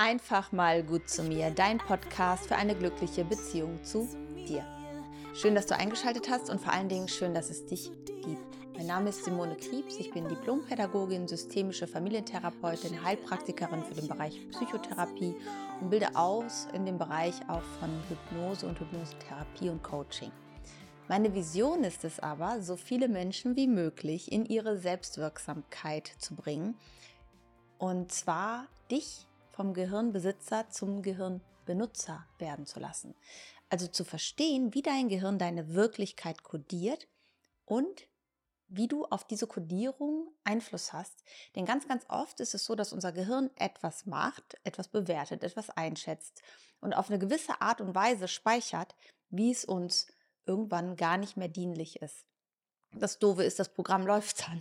Einfach mal gut zu mir, dein Podcast für eine glückliche Beziehung zu dir. Schön, dass du eingeschaltet hast und vor allen Dingen schön, dass es dich gibt. Mein Name ist Simone Kriebs, ich bin Diplompädagogin, systemische Familientherapeutin, Heilpraktikerin für den Bereich Psychotherapie und bilde aus in dem Bereich auch von Hypnose und Hypnosetherapie und Coaching. Meine Vision ist es aber, so viele Menschen wie möglich in ihre Selbstwirksamkeit zu bringen. Und zwar dich vom Gehirnbesitzer zum Gehirnbenutzer werden zu lassen. Also zu verstehen, wie dein Gehirn deine Wirklichkeit kodiert und wie du auf diese Kodierung Einfluss hast. Denn ganz, ganz oft ist es so, dass unser Gehirn etwas macht, etwas bewertet, etwas einschätzt und auf eine gewisse Art und Weise speichert, wie es uns irgendwann gar nicht mehr dienlich ist. Das Doofe ist, das Programm läuft dann.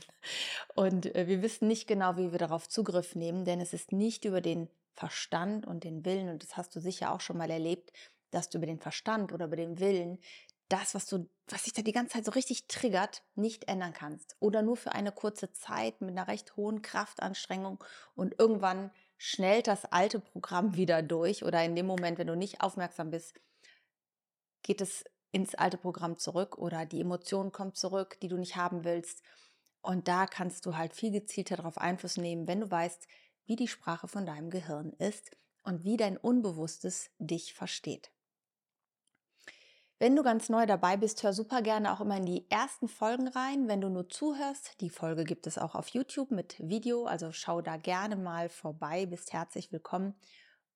Und äh, wir wissen nicht genau, wie wir darauf Zugriff nehmen, denn es ist nicht über den Verstand und den Willen, und das hast du sicher auch schon mal erlebt, dass du über den Verstand oder über den Willen das, was du, was sich da die ganze Zeit so richtig triggert, nicht ändern kannst. Oder nur für eine kurze Zeit mit einer recht hohen Kraftanstrengung und irgendwann schnellt das alte Programm wieder durch oder in dem Moment, wenn du nicht aufmerksam bist, geht es ins alte Programm zurück oder die Emotion kommt zurück, die du nicht haben willst. Und da kannst du halt viel gezielter darauf Einfluss nehmen, wenn du weißt, wie die Sprache von deinem Gehirn ist und wie dein Unbewusstes dich versteht. Wenn du ganz neu dabei bist, hör super gerne auch immer in die ersten Folgen rein. Wenn du nur zuhörst, die Folge gibt es auch auf YouTube mit Video, also schau da gerne mal vorbei, bist herzlich willkommen.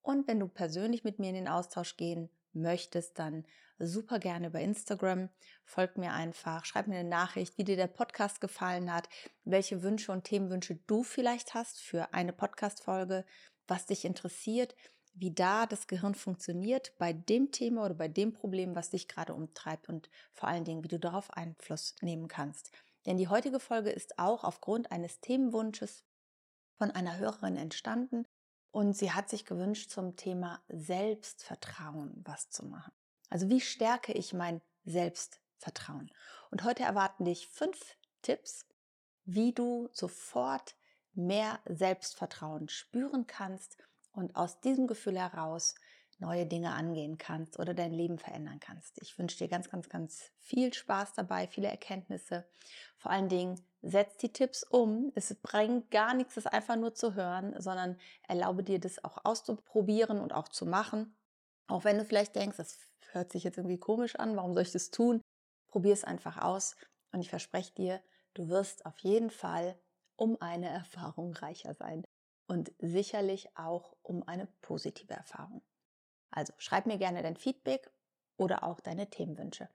Und wenn du persönlich mit mir in den Austausch gehen möchtest, dann super gerne über Instagram. Folgt mir einfach, schreib mir eine Nachricht, wie dir der Podcast gefallen hat, welche Wünsche und Themenwünsche du vielleicht hast für eine Podcast-Folge, was dich interessiert, wie da das Gehirn funktioniert bei dem Thema oder bei dem Problem, was dich gerade umtreibt und vor allen Dingen, wie du darauf Einfluss nehmen kannst. Denn die heutige Folge ist auch aufgrund eines Themenwunsches von einer Hörerin entstanden und sie hat sich gewünscht, zum Thema Selbstvertrauen was zu machen. Also wie stärke ich mein Selbstvertrauen? Und heute erwarten dich fünf Tipps, wie du sofort mehr Selbstvertrauen spüren kannst und aus diesem Gefühl heraus neue Dinge angehen kannst oder dein Leben verändern kannst. Ich wünsche dir ganz, ganz, ganz viel Spaß dabei, viele Erkenntnisse. Vor allen Dingen setz die Tipps um. Es bringt gar nichts, das einfach nur zu hören, sondern erlaube dir das auch auszuprobieren und auch zu machen. Auch wenn du vielleicht denkst, das hört sich jetzt irgendwie komisch an, warum soll ich das tun? Probier es einfach aus und ich verspreche dir, du wirst auf jeden Fall um eine Erfahrung reicher sein und sicherlich auch um eine positive Erfahrung. Also schreib mir gerne dein Feedback oder auch deine Themenwünsche.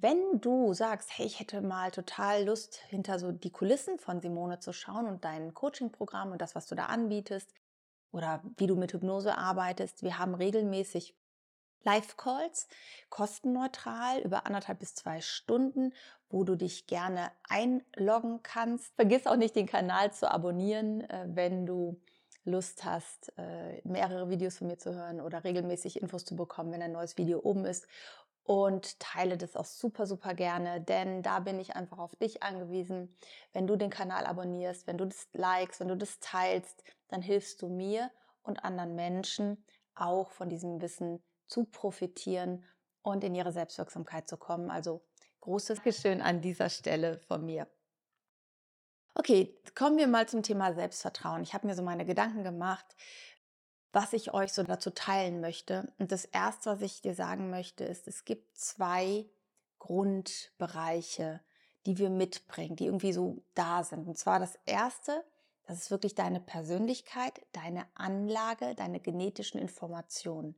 Wenn du sagst, hey, ich hätte mal total Lust, hinter so die Kulissen von Simone zu schauen und dein Coaching-Programm und das, was du da anbietest oder wie du mit Hypnose arbeitest, wir haben regelmäßig Live-Calls, kostenneutral über anderthalb bis zwei Stunden, wo du dich gerne einloggen kannst. Vergiss auch nicht, den Kanal zu abonnieren, äh, wenn du Lust hast, äh, mehrere Videos von mir zu hören oder regelmäßig Infos zu bekommen, wenn ein neues Video oben ist. Und teile das auch super, super gerne, denn da bin ich einfach auf dich angewiesen. Wenn du den Kanal abonnierst, wenn du das likest, wenn du das teilst, dann hilfst du mir und anderen Menschen auch von diesem Wissen zu profitieren und in ihre Selbstwirksamkeit zu kommen. Also großes Geschön an dieser Stelle von mir. Okay, kommen wir mal zum Thema Selbstvertrauen. Ich habe mir so meine Gedanken gemacht, was ich euch so dazu teilen möchte. Und das Erste, was ich dir sagen möchte, ist, es gibt zwei Grundbereiche, die wir mitbringen, die irgendwie so da sind. Und zwar das Erste, das ist wirklich deine Persönlichkeit, deine Anlage, deine genetischen Informationen.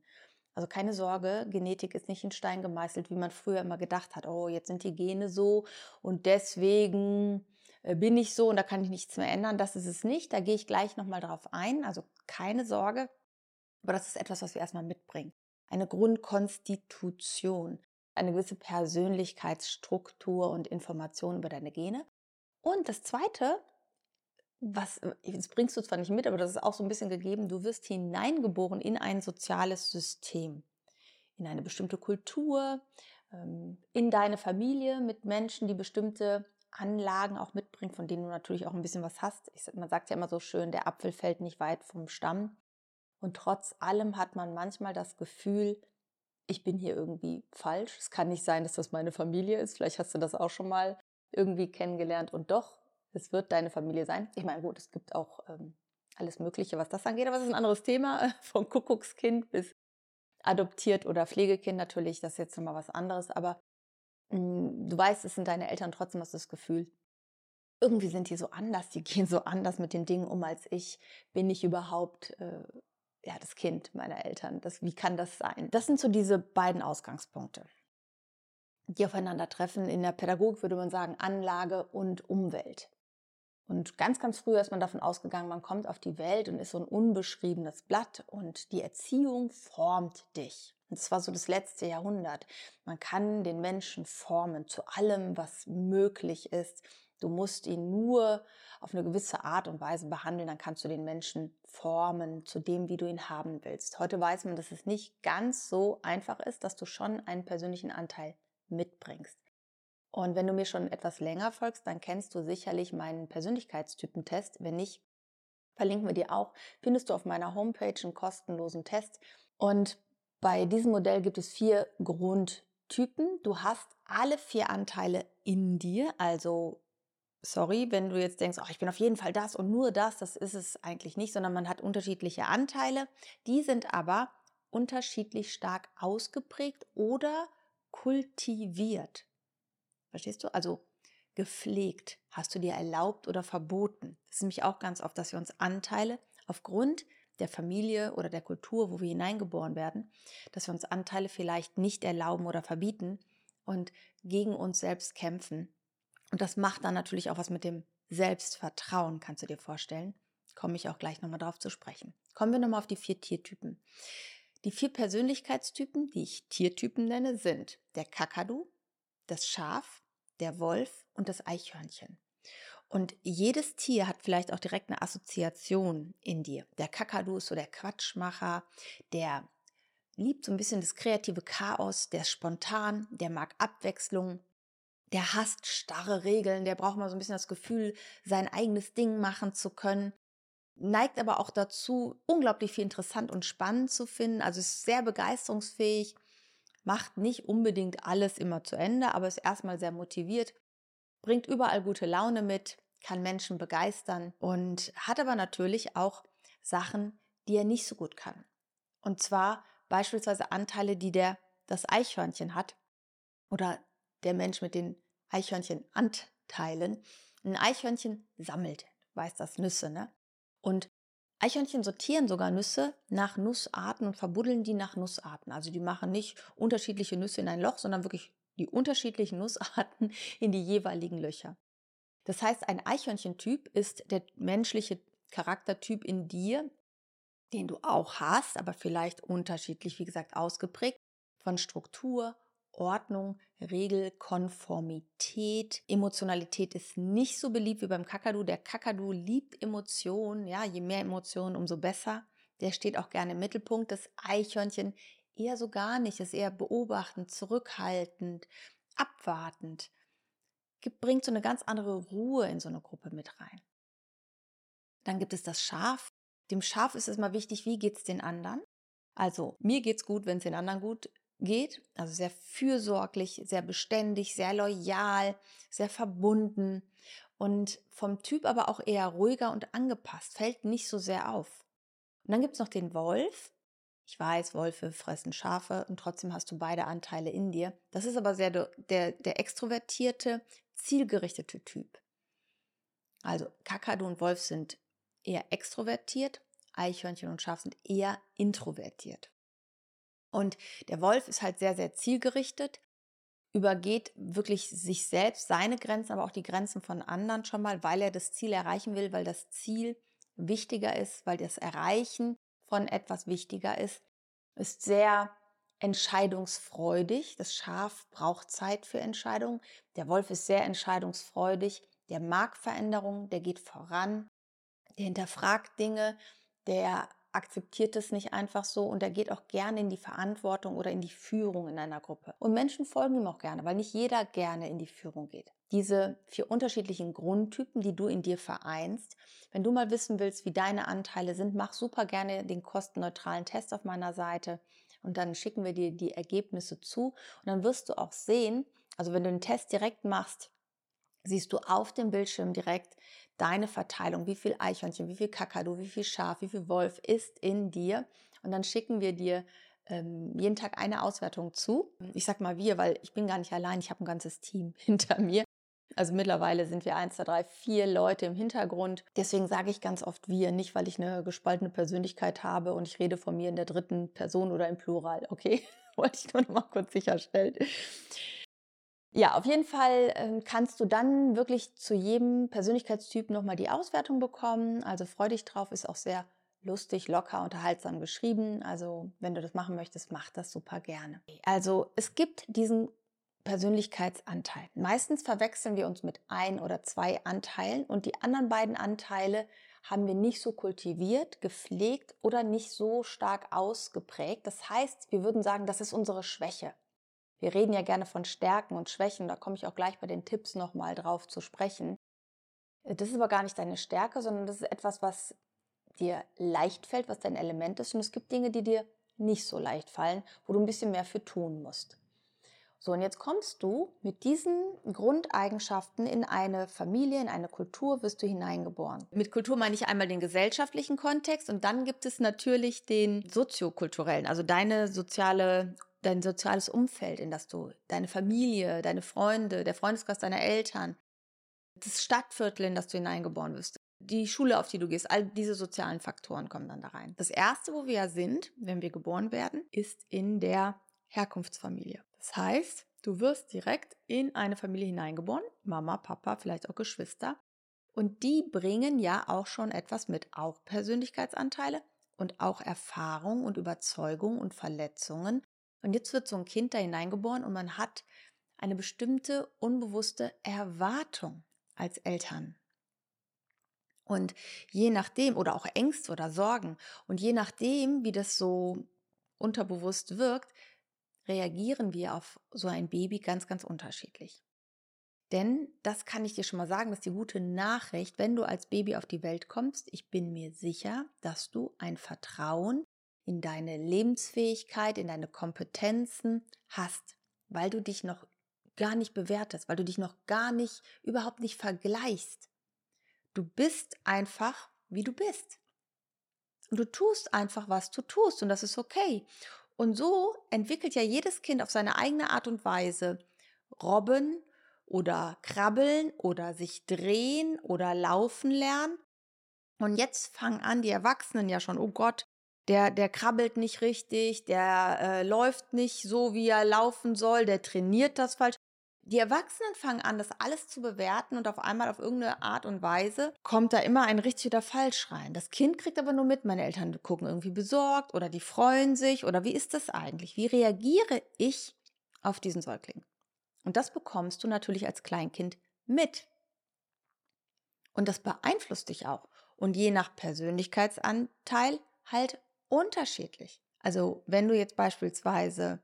Also keine Sorge, Genetik ist nicht in Stein gemeißelt, wie man früher immer gedacht hat. Oh, jetzt sind die Gene so und deswegen äh, bin ich so und da kann ich nichts mehr ändern. Das ist es nicht. Da gehe ich gleich nochmal drauf ein. Also keine Sorge. Aber das ist etwas, was wir erstmal mitbringen. Eine Grundkonstitution, eine gewisse Persönlichkeitsstruktur und Information über deine Gene. Und das Zweite, was, das bringst du zwar nicht mit, aber das ist auch so ein bisschen gegeben, du wirst hineingeboren in ein soziales System, in eine bestimmte Kultur, ähm, in deine Familie mit Menschen, die bestimmte Anlagen auch mitbringt, von denen du natürlich auch ein bisschen was hast. Man sagt ja immer so schön, der Apfel fällt nicht weit vom Stamm. Und trotz allem hat man manchmal das Gefühl, ich bin hier irgendwie falsch. Es kann nicht sein, dass das meine Familie ist. Vielleicht hast du das auch schon mal irgendwie kennengelernt. Und doch, es wird deine Familie sein. Ich meine, gut, es gibt auch ähm, alles Mögliche, was das angeht, aber es ist ein anderes Thema. Vom Kuckuckskind bis adoptiert oder Pflegekind natürlich, das ist jetzt nochmal was anderes. Aber mh, hm, du weißt, es sind deine Eltern, trotzdem hast du das Gefühl, irgendwie sind die so anders, die gehen so anders mit den Dingen um als ich. Bin ich überhaupt äh, ja, das Kind meiner Eltern? Das, wie kann das sein? Das sind so diese beiden Ausgangspunkte, die aufeinandertreffen. In der Pädagogik würde man sagen Anlage und Umwelt. Und ganz, ganz früh ist man davon ausgegangen, man kommt auf die Welt und ist so ein unbeschriebenes Blatt und die Erziehung formt dich. Und das war so das letzte Jahrhundert. Man kann den Menschen formen zu allem, was möglich ist. Du musst ihn nur auf eine gewisse Art und Weise behandeln, dann kannst du den Menschen formen zu dem, wie du ihn haben willst. Heute weiß man, dass es nicht ganz so einfach ist, dass du schon einen persönlichen Anteil mitbringst. Und wenn du mir schon etwas länger folgst, dann kennst du sicherlich meinen Persönlichkeitstypentest. Wenn nicht, verlinken wir dir auch, findest du auf meiner Homepage einen kostenlosen Test. Und bei diesem Modell gibt es vier Grundtypen. Du hast alle vier Anteile in dir, also sorry, wenn du jetzt denkst, oh, ich bin auf jeden Fall das und nur das, das ist es eigentlich nicht, sondern man hat unterschiedliche Anteile. Die sind aber unterschiedlich stark ausgeprägt oder kultiviert. Verstehst du? Also gepflegt. Hast du dir erlaubt oder verboten? Das ist nämlich auch ganz oft, dass wir uns Anteile aufgrund der Familie oder der Kultur, wo wir hineingeboren werden, dass wir uns Anteile vielleicht nicht erlauben oder verbieten und gegen uns selbst kämpfen und das macht dann natürlich auch was mit dem Selbstvertrauen, kannst du dir vorstellen. Komme ich auch gleich nochmal drauf zu sprechen. Kommen wir nochmal auf die vier Tiertypen. Die vier Persönlichkeitstypen, die ich Tiertypen nenne, sind der Kakadu, das Schaf, der Wolf und das Eichhörnchen. Und jedes Tier hat vielleicht auch direkt eine Assoziation in dir. Der Kakadu ist so der Quatschmacher, der liebt so ein bisschen das kreative Chaos, der ist spontan, der mag Abwechslung, der hasst starre Regeln, der braucht mal so ein bisschen das Gefühl, sein eigenes Ding machen zu können, neigt aber auch dazu, unglaublich viel interessant und spannend zu finden, also ist sehr begeisterungsfähig, macht nicht unbedingt alles immer zu Ende, aber ist erstmal sehr motiviert, bringt überall gute Laune mit, kann Menschen begeistern und hat aber natürlich auch Sachen, die er nicht so gut kann. Und zwar beispielsweise Anteile, die der das Eichhörnchen hat oder der Mensch mit den Eichhörnchenanteilen. Ein Eichhörnchen sammelt, weiß das Nüsse, ne? Und Eichhörnchen sortieren sogar Nüsse nach Nussarten und verbuddeln die nach Nussarten. Also die machen nicht unterschiedliche Nüsse in ein Loch, sondern wirklich die unterschiedlichen Nussarten in die jeweiligen Löcher. Das heißt, ein Eichhörnchentyp ist der menschliche Charaktertyp in dir, den du auch hast, aber vielleicht unterschiedlich, wie gesagt, ausgeprägt von Struktur, Ordnung, Regel, Konformität. Emotionalität ist nicht so beliebt wie beim Kakadu. Der Kakadu liebt Emotionen. Ja, je mehr Emotionen, umso besser. Der steht auch gerne im Mittelpunkt. Das Eichhörnchen eher so gar nicht. Ist eher beobachtend, zurückhaltend, abwartend. Bringt so eine ganz andere Ruhe in so eine Gruppe mit rein. Dann gibt es das Schaf. Dem Schaf ist es mal wichtig, wie geht es den anderen? Also mir geht es gut, wenn es den anderen gut geht, also sehr fürsorglich, sehr beständig, sehr loyal, sehr verbunden und vom Typ aber auch eher ruhiger und angepasst, fällt nicht so sehr auf. Und dann gibt es noch den Wolf. Ich weiß, Wölfe fressen Schafe und trotzdem hast du beide Anteile in dir. Das ist aber sehr der, der, der extrovertierte, zielgerichtete Typ. Also Kakadu und Wolf sind eher extrovertiert, Eichhörnchen und Schaf sind eher introvertiert. Und der Wolf ist halt sehr, sehr zielgerichtet, übergeht wirklich sich selbst, seine Grenzen, aber auch die Grenzen von anderen schon mal, weil er das Ziel erreichen will, weil das Ziel wichtiger ist, weil das Erreichen von etwas wichtiger ist, ist sehr entscheidungsfreudig. Das Schaf braucht Zeit für Entscheidungen. Der Wolf ist sehr entscheidungsfreudig. Der mag Veränderungen, der geht voran, der hinterfragt Dinge, der akzeptiert es nicht einfach so und er geht auch gerne in die Verantwortung oder in die Führung in einer Gruppe. Und Menschen folgen ihm auch gerne, weil nicht jeder gerne in die Führung geht. Diese vier unterschiedlichen Grundtypen, die du in dir vereinst, wenn du mal wissen willst, wie deine Anteile sind, mach super gerne den kostenneutralen Test auf meiner Seite und dann schicken wir dir die Ergebnisse zu und dann wirst du auch sehen, also wenn du den Test direkt machst, siehst du auf dem Bildschirm direkt deine Verteilung, wie viel Eichhörnchen, wie viel Kakadu, wie viel Schaf, wie viel Wolf ist in dir. Und dann schicken wir dir ähm, jeden Tag eine Auswertung zu. Ich sag mal wir, weil ich bin gar nicht allein, ich habe ein ganzes Team hinter mir. Also mittlerweile sind wir eins, zwei, drei, vier Leute im Hintergrund. Deswegen sage ich ganz oft wir, nicht weil ich eine gespaltene Persönlichkeit habe und ich rede von mir in der dritten Person oder im Plural. Okay, wollte ich nur noch mal kurz sicherstellen. Ja, auf jeden Fall ähm, kannst du dann wirklich zu jedem Persönlichkeitstyp nochmal die Auswertung bekommen. Also freu dich drauf, ist auch sehr lustig, locker, unterhaltsam geschrieben. Also wenn du das machen möchtest, mach das super gerne. Also es gibt diesen Persönlichkeitsanteil. Meistens verwechseln wir uns mit ein oder zwei Anteilen und die anderen beiden Anteile haben wir nicht so kultiviert, gepflegt oder nicht so stark ausgeprägt. Das heißt, wir würden sagen, das ist unsere Schwäche. Wir reden ja gerne von Stärken und Schwächen, da komme ich auch gleich bei den Tipps nochmal drauf zu sprechen. Äh, das ist aber gar nicht deine Stärke, sondern das ist etwas, was dir leicht fällt, was dein Element ist. Und es gibt Dinge, die dir nicht so leicht fallen, wo du ein bisschen mehr für tun musst. So, und jetzt kommst du mit diesen Grundeigenschaften in eine Familie, in eine Kultur, wirst du hineingeboren. Mit Kultur meine ich einmal den gesellschaftlichen Kontext und dann gibt es natürlich den soziokulturellen, also deine soziale dein soziales Umfeld, in das du, deine Familie, deine Freunde, der Freundeskreis deiner Eltern, das Stadtviertel, in das du hineingeboren wirst, die Schule, auf die du gehst, all diese sozialen Faktoren kommen dann da rein. Das erste, wo wir ja sind, wenn wir geboren werden, ist in der Herkunftsfamilie. Das heißt, du wirst direkt in eine Familie hineingeboren, Mama, Papa, vielleicht auch Geschwister. Und die bringen ja auch schon etwas mit, auch Persönlichkeitsanteile und auch Erfahrung und Überzeugung und Verletzungen und jetzt wird so ein Kind da hineingeboren und man hat eine bestimmte unbewusste Erwartung als Eltern. Und je nachdem, oder auch Ängste oder Sorgen, und je nachdem, wie das so unterbewusst wirkt, reagieren wir auf so ein Baby ganz, ganz unterschiedlich. Denn das kann ich dir schon mal sagen, das ist die gute Nachricht, wenn du als Baby auf die Welt kommst, ich bin mir sicher, dass du ein Vertrauen in deine Lebensfähigkeit, in deine Kompetenzen hast, weil du dich noch gar nicht bewertest, weil du dich noch gar nicht, überhaupt nicht vergleichst. Du bist einfach, wie du bist. Und du tust einfach, was du tust und das ist okay. Und so entwickelt ja jedes Kind auf seine eigene Art und Weise Robben oder krabbeln oder sich drehen oder laufen lernen. Und jetzt fangen an die Erwachsenen ja schon, oh Gott, der, der krabbelt nicht richtig, der äh, läuft nicht so, wie er laufen soll, der trainiert das falsch. Die Erwachsenen fangen an, das alles zu bewerten und auf einmal auf irgendeine Art und Weise kommt da immer ein richtig oder falsch rein. Das Kind kriegt aber nur mit, meine Eltern gucken irgendwie besorgt oder die freuen sich oder wie ist das eigentlich? Wie reagiere ich auf diesen Säugling? Und das bekommst du natürlich als Kleinkind mit. Und das beeinflusst dich auch. Und je nach Persönlichkeitsanteil halt unterschiedlich. Also wenn du jetzt beispielsweise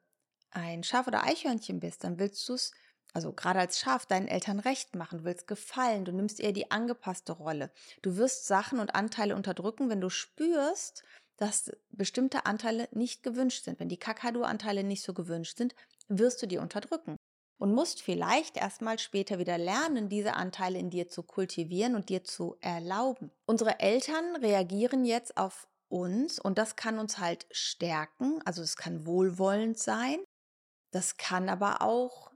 ein Schaf oder Eichhörnchen bist, dann willst du es, also gerade als Schaf, deinen Eltern recht machen, du willst gefallen, du nimmst eher die angepasste Rolle. Du wirst Sachen und Anteile unterdrücken, wenn du spürst, dass bestimmte Anteile nicht gewünscht sind. Wenn die Kakadu-Anteile nicht so gewünscht sind, wirst du die unterdrücken. Und musst vielleicht erstmal später wieder lernen, diese Anteile in dir zu kultivieren und dir zu erlauben. Unsere Eltern reagieren jetzt auf uns und das kann uns halt stärken. Also es kann wohlwollend sein. Das kann aber auch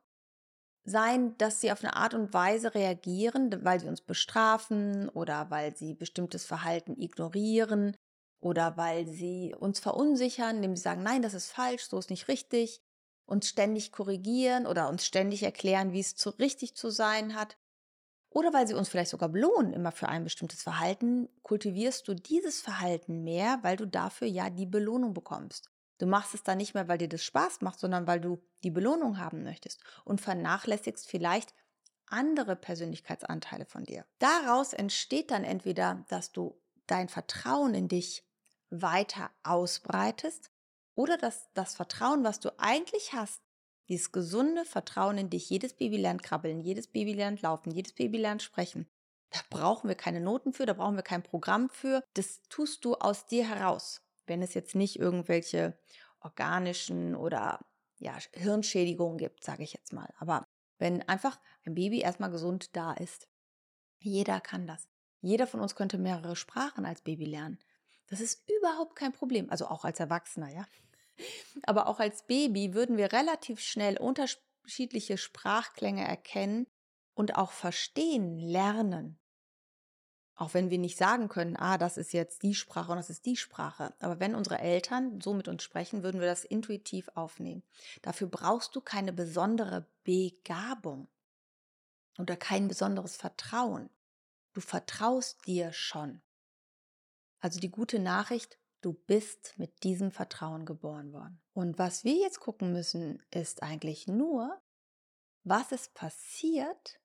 sein, dass sie auf eine Art und Weise reagieren, weil sie uns bestrafen oder weil sie bestimmtes Verhalten ignorieren oder weil sie uns verunsichern, indem sie sagen, nein, das ist falsch, so ist nicht richtig, uns ständig korrigieren oder uns ständig erklären, wie es zu richtig zu sein hat. Oder weil sie uns vielleicht sogar belohnen, immer für ein bestimmtes Verhalten, kultivierst du dieses Verhalten mehr, weil du dafür ja die Belohnung bekommst. Du machst es dann nicht mehr, weil dir das Spaß macht, sondern weil du die Belohnung haben möchtest und vernachlässigst vielleicht andere Persönlichkeitsanteile von dir. Daraus entsteht dann entweder, dass du dein Vertrauen in dich weiter ausbreitest oder dass das Vertrauen, was du eigentlich hast, dieses gesunde Vertrauen in dich, jedes Baby lernt krabbeln, jedes Baby lernt laufen, jedes Baby lernt sprechen. Da brauchen wir keine Noten für, da brauchen wir kein Programm für. Das tust du aus dir heraus. Wenn es jetzt nicht irgendwelche organischen oder ja, Hirnschädigungen gibt, sage ich jetzt mal. Aber wenn einfach ein Baby erstmal gesund da ist. Jeder kann das. Jeder von uns könnte mehrere Sprachen als Baby lernen. Das ist überhaupt kein Problem. Also auch als Erwachsener, ja. Aber auch als Baby würden wir relativ schnell unterschiedliche Sprachklänge erkennen und auch verstehen lernen. Auch wenn wir nicht sagen können, ah, das ist jetzt die Sprache und das ist die Sprache. Aber wenn unsere Eltern so mit uns sprechen, würden wir das intuitiv aufnehmen. Dafür brauchst du keine besondere Begabung oder kein besonderes Vertrauen. Du vertraust dir schon. Also die gute Nachricht, Du bist mit diesem Vertrauen geboren worden. Und was wir jetzt gucken müssen, ist eigentlich nur, was ist passiert,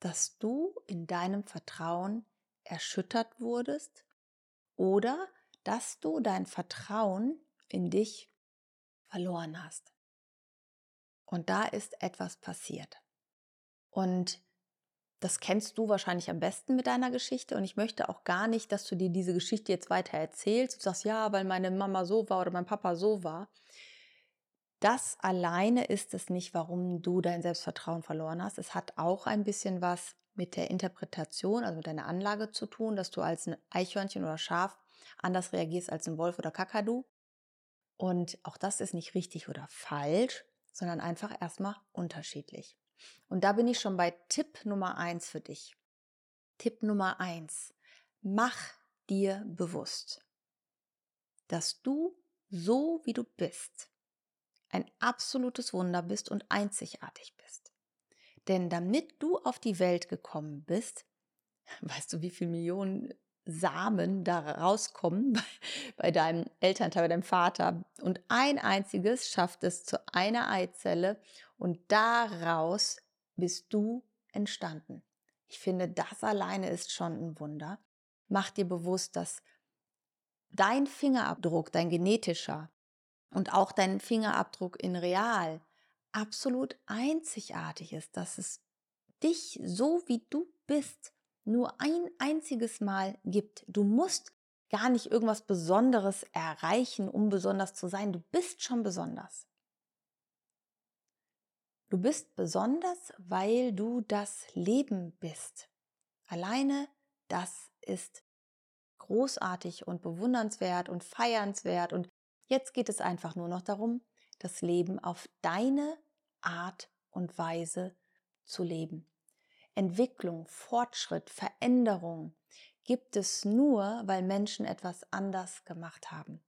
dass du in deinem Vertrauen erschüttert wurdest oder dass du dein Vertrauen in dich verloren hast. Und da ist etwas passiert. Und das kennst du wahrscheinlich am besten mit deiner Geschichte und ich möchte auch gar nicht, dass du dir diese Geschichte jetzt weiter erzählst. Du sagst, ja, weil meine Mama so war oder mein Papa so war. Das alleine ist es nicht, warum du dein Selbstvertrauen verloren hast. Es hat auch ein bisschen was mit der Interpretation, also mit deiner Anlage zu tun, dass du als ein Eichhörnchen oder Schaf anders reagierst als ein Wolf oder Kakadu. Und auch das ist nicht richtig oder falsch, sondern einfach erstmal unterschiedlich. Und da bin ich schon bei Tipp Nummer eins für dich. Tipp Nummer eins. Mach dir bewusst, dass du so wie du bist ein absolutes Wunder bist und einzigartig bist. Denn damit du auf die Welt gekommen bist, weißt du, wie viele Millionen Samen da rauskommen bei, bei deinem Elternteil, bei deinem Vater. Und ein einziges schafft es zu einer Eizelle und daraus bist du entstanden. Ich finde, das alleine ist schon ein Wunder. Mach dir bewusst, dass dein Fingerabdruck, dein genetischer und auch dein Fingerabdruck in real absolut einzigartig ist, dass es dich so wie du bist nur ein einziges Mal gibt. Du musst gar nicht irgendwas Besonderes erreichen, um besonders zu sein. Du bist schon besonders. Du bist besonders, weil du das Leben bist. Alleine das ist großartig und bewundernswert und feiernswert. Und jetzt geht es einfach nur noch darum, das Leben auf deine Art und Weise zu leben. Entwicklung, Fortschritt, Veränderung gibt es nur, weil Menschen etwas anders gemacht haben,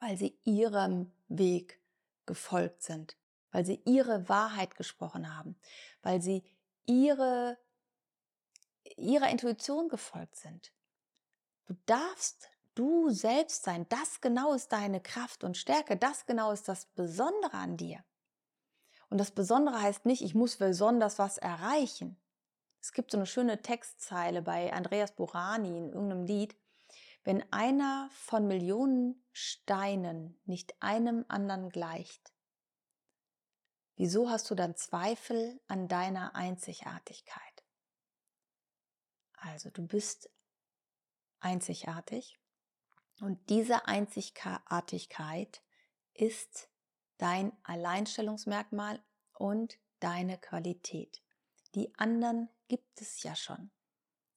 weil sie ihrem Weg gefolgt sind, weil sie ihre Wahrheit gesprochen haben, weil sie ihre, ihrer Intuition gefolgt sind. Du darfst du selbst sein. Das genau ist deine Kraft und Stärke. Das genau ist das Besondere an dir. Und das Besondere heißt nicht, ich muss besonders was erreichen. Es gibt so eine schöne Textzeile bei Andreas Burani in irgendeinem Lied. Wenn einer von Millionen Steinen nicht einem anderen gleicht, Wieso hast du dann Zweifel an deiner Einzigartigkeit? Also du bist einzigartig und diese Einzigartigkeit ist dein Alleinstellungsmerkmal und deine Qualität. Die anderen gibt es ja schon.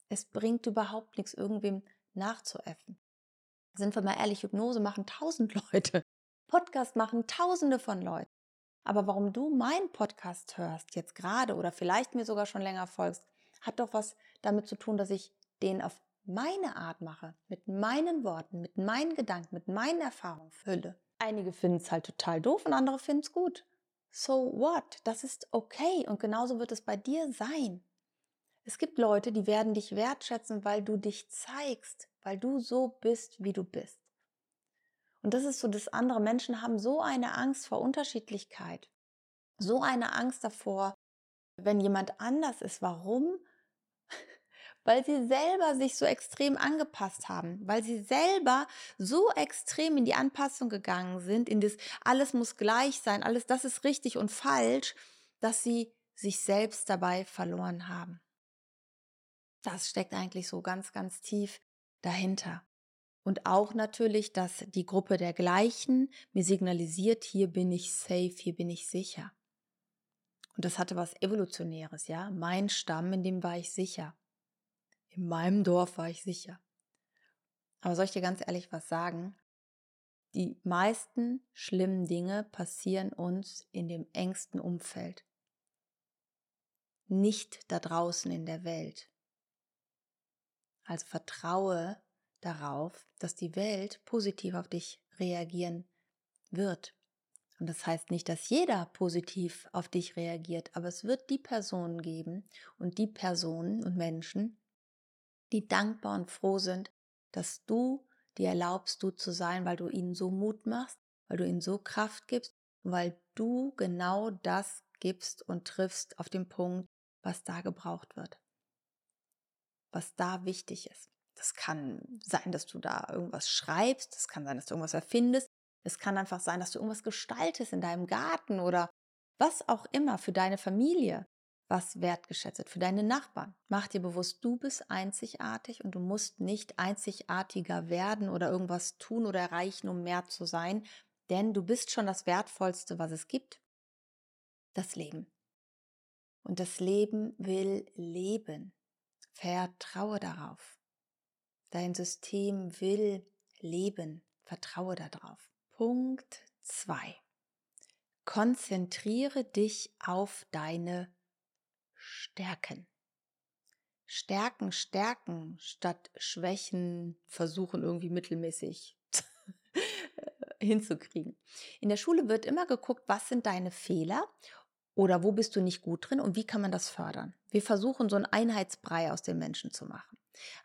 Es bringt überhaupt nichts, irgendwem nachzuäffen. Sind wir mal ehrlich, Hypnose machen tausend Leute. Podcast machen tausende von Leuten. Aber warum du meinen Podcast hörst, jetzt gerade oder vielleicht mir sogar schon länger folgst, hat doch was damit zu tun, dass ich den auf meine Art mache, mit meinen Worten, mit meinen Gedanken, mit meinen Erfahrungen fülle. Einige finden es halt total doof und andere finden es gut. So what? Das ist okay und genauso wird es bei dir sein. Es gibt Leute, die werden dich wertschätzen, weil du dich zeigst, weil du so bist, wie du bist. Und das ist so das andere. Menschen haben so eine Angst vor Unterschiedlichkeit, so eine Angst davor, wenn jemand anders ist. Warum? Weil sie selber sich so extrem angepasst haben, weil sie selber so extrem in die Anpassung gegangen sind, in das alles muss gleich sein, alles das ist richtig und falsch, dass sie sich selbst dabei verloren haben. Das steckt eigentlich so ganz, ganz tief dahinter. Und auch natürlich, dass die Gruppe der Gleichen mir signalisiert, hier bin ich safe, hier bin ich sicher. Und das hatte was Evolutionäres, ja. Mein Stamm, in dem war ich sicher. In meinem Dorf war ich sicher. Aber soll ich dir ganz ehrlich was sagen? Die meisten schlimmen Dinge passieren uns in dem engsten Umfeld. Nicht da draußen in der Welt. Also vertraue darauf, dass die Welt positiv auf dich reagieren wird. Und das heißt nicht, dass jeder positiv auf dich reagiert, aber es wird die Personen geben und die Personen und Menschen, die dankbar und froh sind, dass du dir erlaubst, du zu sein, weil du ihnen so Mut machst, weil du ihnen so Kraft gibst, weil du genau das gibst und triffst auf den Punkt, was da gebraucht wird, was da wichtig ist. Das kann sein, dass du da irgendwas schreibst, das kann sein, dass du irgendwas erfindest, es kann einfach sein, dass du irgendwas gestaltest in deinem Garten oder was auch immer für deine Familie, was wertgeschätzt wird, für deine Nachbarn. Mach dir bewusst, du bist einzigartig und du musst nicht einzigartiger werden oder irgendwas tun oder erreichen, um mehr zu sein, denn du bist schon das Wertvollste, was es gibt. Das Leben. Und das Leben will leben. Vertraue darauf. Dein System will leben. Vertraue darauf. Punkt 2. Konzentriere dich auf deine Stärken. Stärken, stärken statt Schwächen versuchen irgendwie mittelmäßig hinzukriegen. In der Schule wird immer geguckt, was sind deine Fehler oder wo bist du nicht gut drin und wie kann man das fördern? Wir versuchen so einen Einheitsbrei aus den Menschen zu machen.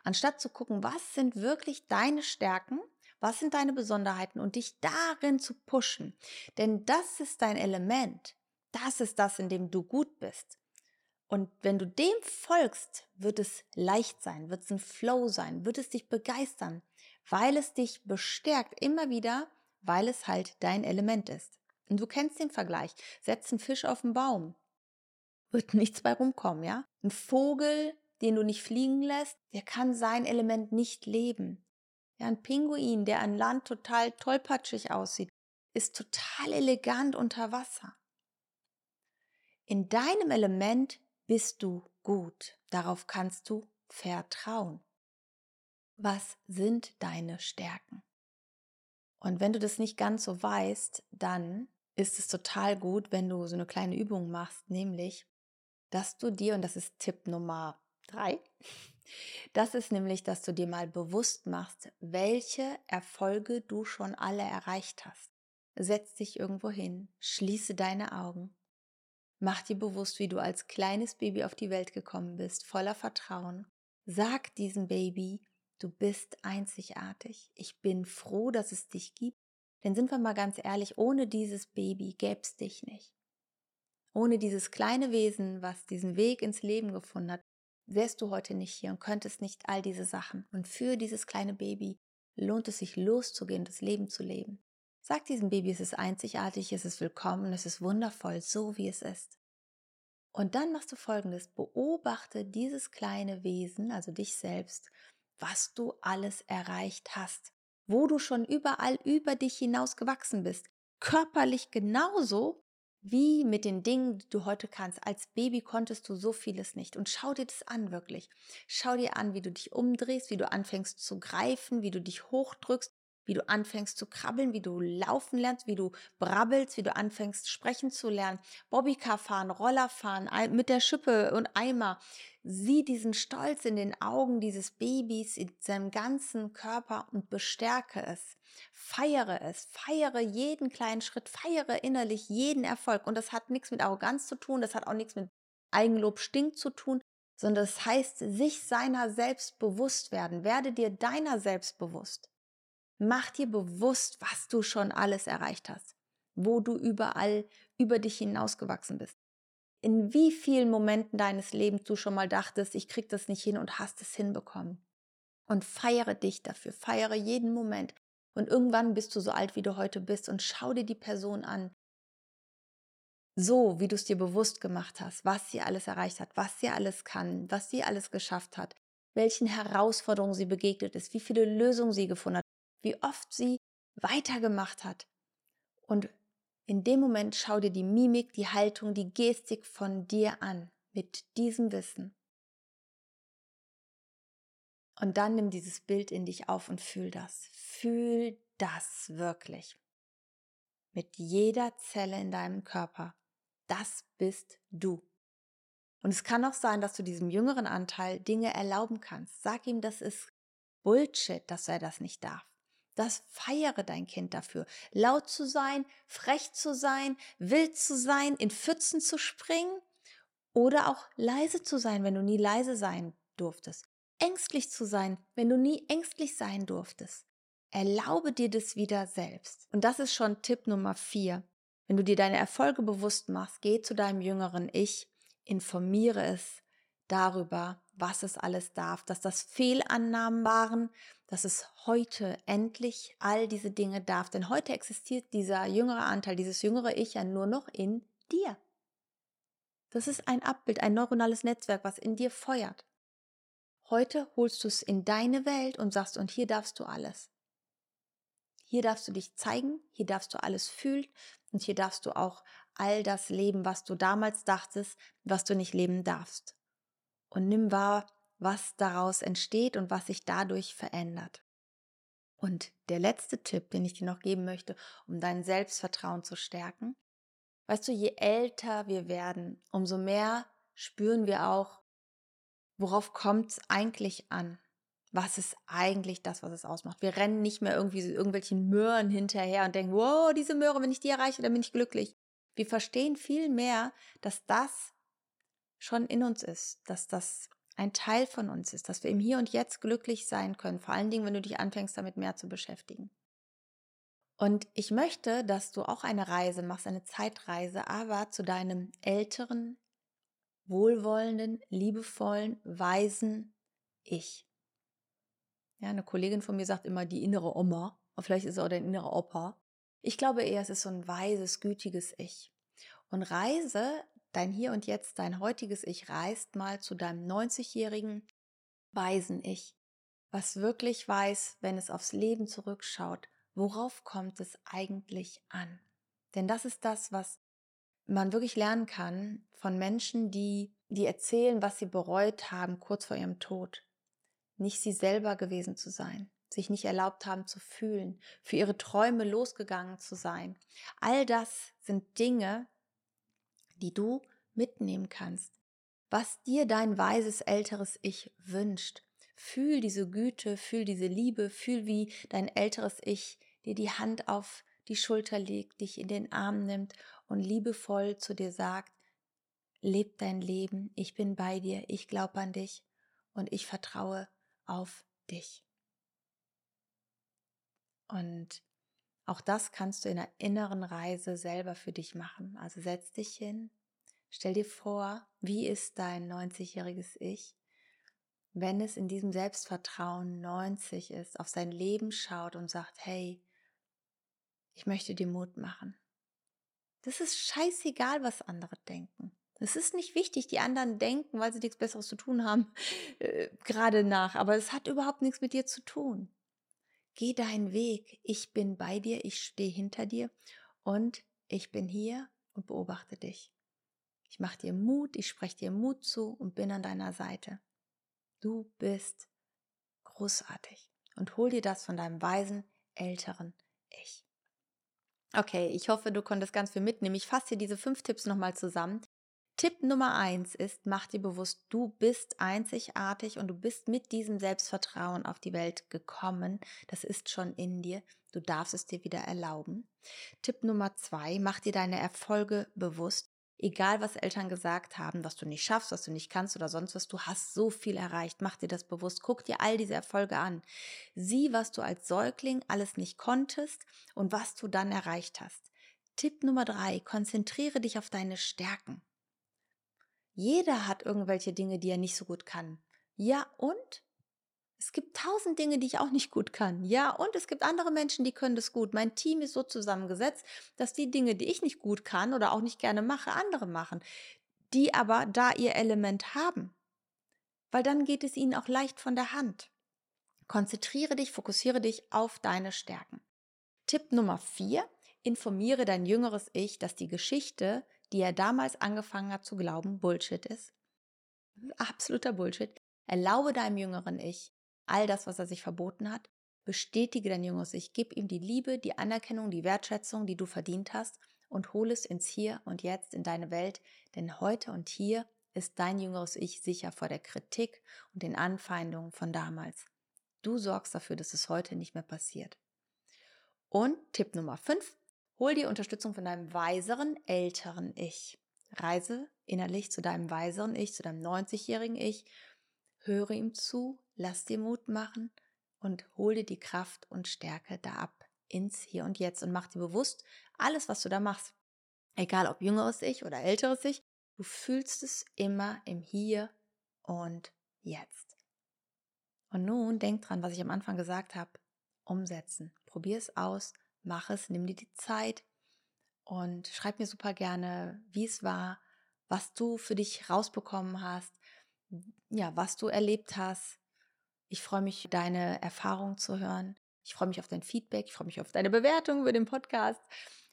Anstatt zu gucken, was sind wirklich deine Stärken, was sind deine Besonderheiten und dich darin zu pushen. Denn das ist dein Element. Das ist das, in dem du gut bist. Und wenn du dem folgst, wird es leicht sein, wird es ein Flow sein, wird es dich begeistern, weil es dich bestärkt immer wieder, weil es halt dein Element ist. Und du kennst den Vergleich. Setz einen Fisch auf den Baum. Wird nichts bei rumkommen, ja? Ein Vogel, den du nicht fliegen lässt, der kann sein Element nicht leben. Ja, ein Pinguin, der an Land total tollpatschig aussieht, ist total elegant unter Wasser. In deinem Element bist du gut. Darauf kannst du vertrauen. Was sind deine Stärken? Und wenn du das nicht ganz so weißt, dann ist es total gut, wenn du so eine kleine Übung machst, nämlich, dass du dir, und das ist Tipp Nummer drei, das ist nämlich, dass du dir mal bewusst machst, welche Erfolge du schon alle erreicht hast. Setz dich irgendwo hin, schließe deine Augen, mach dir bewusst, wie du als kleines Baby auf die Welt gekommen bist, voller Vertrauen. Sag diesem Baby, du bist einzigartig. Ich bin froh, dass es dich gibt denn sind wir mal ganz ehrlich, ohne dieses Baby gäbe es dich nicht. Ohne dieses kleine Wesen, was diesen Weg ins Leben gefunden hat, wärst du heute nicht hier und könntest nicht all diese Sachen. Und für dieses kleine Baby lohnt es sich loszugehen, das Leben zu leben. Sag diesem Baby, es ist einzigartig, es ist willkommen, es ist wundervoll, so wie es ist. Und dann machst du folgendes, beobachte dieses kleine Wesen, also dich selbst, was du alles erreicht hast wo du schon überall über dich hinaus gewachsen bist. Körperlich genauso wie mit den Dingen, die du heute kannst. Als Baby konntest du so vieles nicht. Und schau dir das an, wirklich. Schau dir an, wie du dich umdrehst, wie du anfängst zu greifen, wie du dich hochdrückst, wie du anfängst zu krabbeln, wie du laufen lernst, wie du brabbelst, wie du anfängst sprechen zu lernen, Bobbycar fahren, Roller fahren, mit der Schippe und Eimer, Sieh diesen Stolz in den Augen dieses Babys, in seinem ganzen Körper und bestärke es. Feiere es, feiere jeden kleinen Schritt, feiere innerlich jeden Erfolg. Und das hat nichts mit Arroganz zu tun, das hat auch nichts mit Eigenlob stinkt zu tun, sondern das heißt, sich seiner selbst bewusst werden. Werde dir deiner selbst bewusst. Mach dir bewusst, was du schon alles erreicht hast, wo du überall über dich hinausgewachsen bist. in wie vielen Momenten deines Lebens du schon mal dachtest, ich krieg das nicht hin und hast es hinbekommen. Und feiere dich dafür, feiere jeden Moment. Und irgendwann bist du so alt, wie du heute bist und schau dir die Person an. So, wie du es dir bewusst gemacht hast, was sie alles erreicht hat, was sie alles kann, was sie alles geschafft hat, welchen Herausforderungen sie begegnet ist, wie viele Lösungen sie gefunden hat, wie oft sie weitergemacht hat. Und in dem Moment schau dir die Mimik, die Haltung, die Gestik von dir an mit diesem Wissen. Und dann nimm dieses Bild in dich auf und fühl das. Fühl das wirklich. Mit jeder Zelle in deinem Körper. Das bist du. Und es kann auch sein, dass du diesem jüngeren Anteil Dinge erlauben kannst. Sag ihm, das ist Bullshit, dass er das nicht darf. Das feiere dein Kind dafür. Laut zu sein, frech zu sein, wild zu sein, in Pfützen zu springen oder auch leise zu sein, wenn du nie leise sein durftest. Ängstlich zu sein, wenn du nie ängstlich sein durftest. Erlaube dir das wieder selbst. Und das ist schon Tipp Nummer vier. Wenn du dir deine Erfolge bewusst machst, geh zu deinem jüngeren Ich, informiere es darüber, was es alles darf, dass das Fehlannahmen waren, dass es heute endlich all diese Dinge darf. Denn heute existiert dieser jüngere Anteil, dieses jüngere Ich ja nur noch in dir. Das ist ein Abbild, ein neuronales Netzwerk, was in dir feuert. Heute holst du es in deine Welt und sagst, und hier darfst du alles. Hier darfst du dich zeigen, hier darfst du alles fühlen und hier darfst du auch all das leben, was du damals dachtest, was du nicht leben darfst und nimm wahr, was daraus entsteht und was sich dadurch verändert. Und der letzte Tipp, den ich dir noch geben möchte, um dein Selbstvertrauen zu stärken. Weißt du, je älter wir werden, umso mehr spüren wir auch, worauf kommt es eigentlich an? Was ist eigentlich das, was es ausmacht? Wir rennen nicht mehr irgendwie so irgendwelchen Möhren hinterher und denken, wow, diese Möhre, wenn ich die erreiche, dann bin ich glücklich. Wir verstehen viel mehr, dass das schon in uns ist, dass das ein Teil von uns ist, dass wir im Hier und Jetzt glücklich sein können, vor allen Dingen, wenn du dich anfängst, damit mehr zu beschäftigen. Und ich möchte, dass du auch eine Reise machst, eine Zeitreise, aber zu deinem älteren, wohlwollenden, liebevollen, weisen Ich. Ja, eine Kollegin von mir sagt immer die innere Oma, aber vielleicht ist es auch dein innerer Opa. Ich glaube eher, es ist so ein weises, gütiges Ich. Und reise Dein Hier und Jetzt, dein heutiges Ich reist mal zu deinem 90-jährigen weisen Ich, was wirklich weiß, wenn es aufs Leben zurückschaut, worauf kommt es eigentlich an? Denn das ist das, was man wirklich lernen kann von Menschen, die, die erzählen, was sie bereut haben kurz vor ihrem Tod. Nicht sie selber gewesen zu sein, sich nicht erlaubt haben zu fühlen, für ihre Träume losgegangen zu sein. All das sind Dinge, die du mitnehmen kannst, was dir dein weises älteres Ich wünscht. Fühl diese Güte, fühl diese Liebe, fühl, wie dein älteres Ich dir die Hand auf die Schulter legt, dich in den Arm nimmt und liebevoll zu dir sagt, leb dein Leben, ich bin bei dir, ich glaube an dich und ich vertraue auf dich. Und auch das kannst du in einer inneren Reise selber für dich machen. Also setz dich hin, stell dir vor, wie ist dein 90-jähriges Ich, wenn es in diesem Selbstvertrauen 90 ist, auf sein Leben schaut und sagt, hey, ich möchte dir Mut machen. Das ist scheißegal, was andere denken. Es ist nicht wichtig, die anderen denken, weil sie nichts Besseres zu tun haben, äh, gerade nach. Aber es hat überhaupt nichts mit dir zu tun. Geh deinen Weg. Ich bin bei dir, ich stehe hinter dir und ich bin hier und beobachte dich. Ich mache dir Mut, ich spreche dir Mut zu und bin an deiner Seite. Du bist großartig und hol dir das von deinem weisen, älteren Ich. Okay, ich hoffe, du konntest ganz viel mitnehmen. Ich fasse dir diese fünf Tipps nochmal zusammen. Tipp Nummer eins ist, mach dir bewusst, du bist einzigartig und du bist mit diesem Selbstvertrauen auf die Welt gekommen. Das ist schon in dir. Du darfst es dir wieder erlauben. Tipp Nummer zwei, mach dir deine Erfolge bewusst. Egal, was Eltern gesagt haben, was du nicht schaffst, was du nicht kannst oder sonst was, du hast so viel erreicht. Mach dir das bewusst. Guck dir all diese Erfolge an. Sieh, was du als Säugling alles nicht konntest und was du dann erreicht hast. Tipp Nummer drei, konzentriere dich auf deine Stärken. Jeder hat irgendwelche Dinge, die er nicht so gut kann. Ja, und? Es gibt tausend Dinge, die ich auch nicht gut kann. Ja, und es gibt andere Menschen, die können das gut. Mein Team ist so zusammengesetzt, dass die Dinge, die ich nicht gut kann oder auch nicht gerne mache, andere machen. Die aber da ihr Element haben. Weil dann geht es ihnen auch leicht von der Hand. Konzentriere dich, fokussiere dich auf deine Stärken. Tipp Nummer vier: Informiere dein jüngeres Ich, dass die Geschichte, die er damals angefangen hat zu glauben, Bullshit ist. Absoluter Bullshit. Erlaube deinem jüngeren Ich, all das, was er sich verboten hat. Bestätige dein jüngeres Ich, gib ihm die Liebe, die Anerkennung, die Wertschätzung, die du verdient hast und hol es ins Hier und Jetzt in deine Welt, denn heute und hier ist dein jüngeres Ich sicher vor der Kritik und den Anfeindungen von damals. Du sorgst dafür, dass es heute nicht mehr passiert. Und Tipp Nummer 5, hol dir Unterstützung von deinem weiseren, älteren Ich. Reise innerlich zu deinem weiseren Ich, zu deinem 90-jährigen Ich höre ihm zu, lass dir Mut machen und hol dir die Kraft und Stärke da ab ins Hier und Jetzt und mach dir bewusst, alles, was du da machst, egal ob jüngeres Ich oder älteres Ich, du fühlst es immer im Hier und Jetzt. Und nun denk dran, was ich am Anfang gesagt habe, umsetzen. Probier es aus, mach es, nimm dir die Zeit und schreib mir super gerne, wie es war, was du für dich rausbekommen hast, ja, was du erlebt hast. Ich freue mich, deine Erfahrungen zu hören. Ich freue mich auf dein Feedback. Ich freue mich auf deine Bewertung über den Podcast.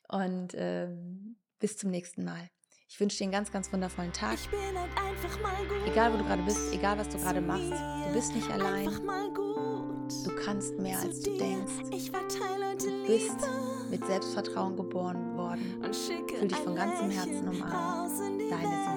Und ähm, bis zum nächsten Mal. Ich wünsche dir einen ganz, ganz wundervollen Tag. Halt egal, wo du gerade bist, egal, was du gerade machst, du bist nicht allein. Du kannst mehr, als du denkst. Du bist mit Selbstvertrauen geboren worden. Fühl dich von ganzem Herzen umarmt. Deine Simone.